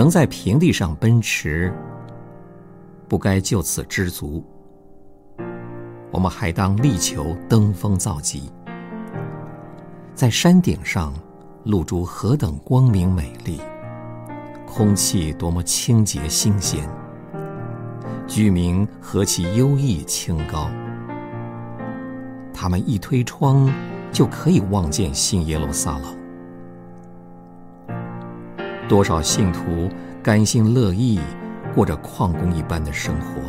能在平地上奔驰，不该就此知足。我们还当力求登峰造极，在山顶上露珠何等光明美丽，空气多么清洁新鲜，居民何其优异清高。他们一推窗，就可以望见新耶路撒冷。多少信徒甘心乐意过着矿工一般的生活，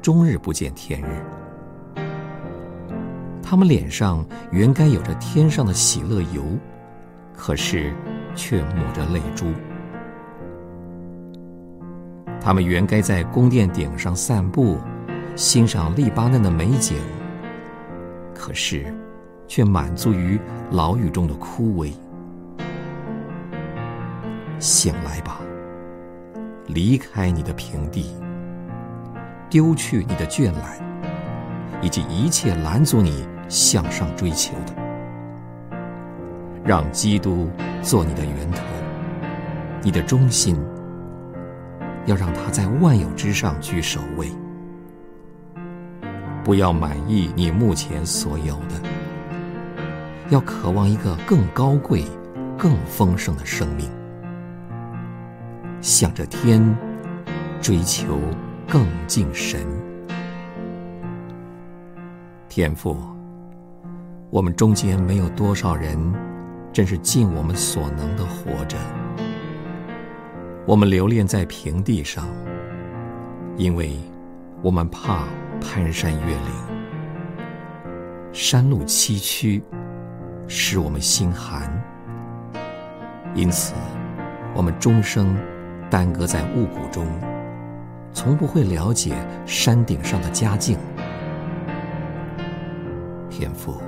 终日不见天日。他们脸上原该有着天上的喜乐油，可是却抹着泪珠。他们原该在宫殿顶上散步，欣赏利巴嫩的美景，可是却满足于牢狱中的枯萎。醒来吧，离开你的平地，丢去你的倦懒，以及一切拦阻你向上追求的，让基督做你的源头，你的中心，要让他在万有之上居首位。不要满意你目前所有的，要渴望一个更高贵、更丰盛的生命。向着天，追求更近神。天父，我们中间没有多少人，真是尽我们所能的活着。我们留恋在平地上，因为我们怕攀山越岭，山路崎岖，使我们心寒。因此，我们终生。耽搁在雾谷中，从不会了解山顶上的佳境。天父，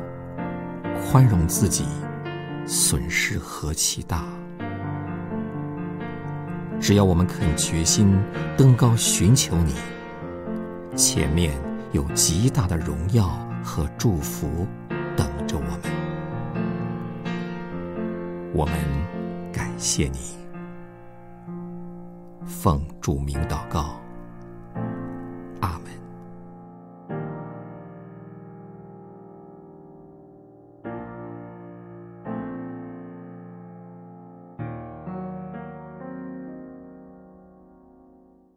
宽容自己，损失何其大！只要我们肯决心登高寻求你，前面有极大的荣耀和祝福等着我们。我们感谢你。奉主名祷告，阿门。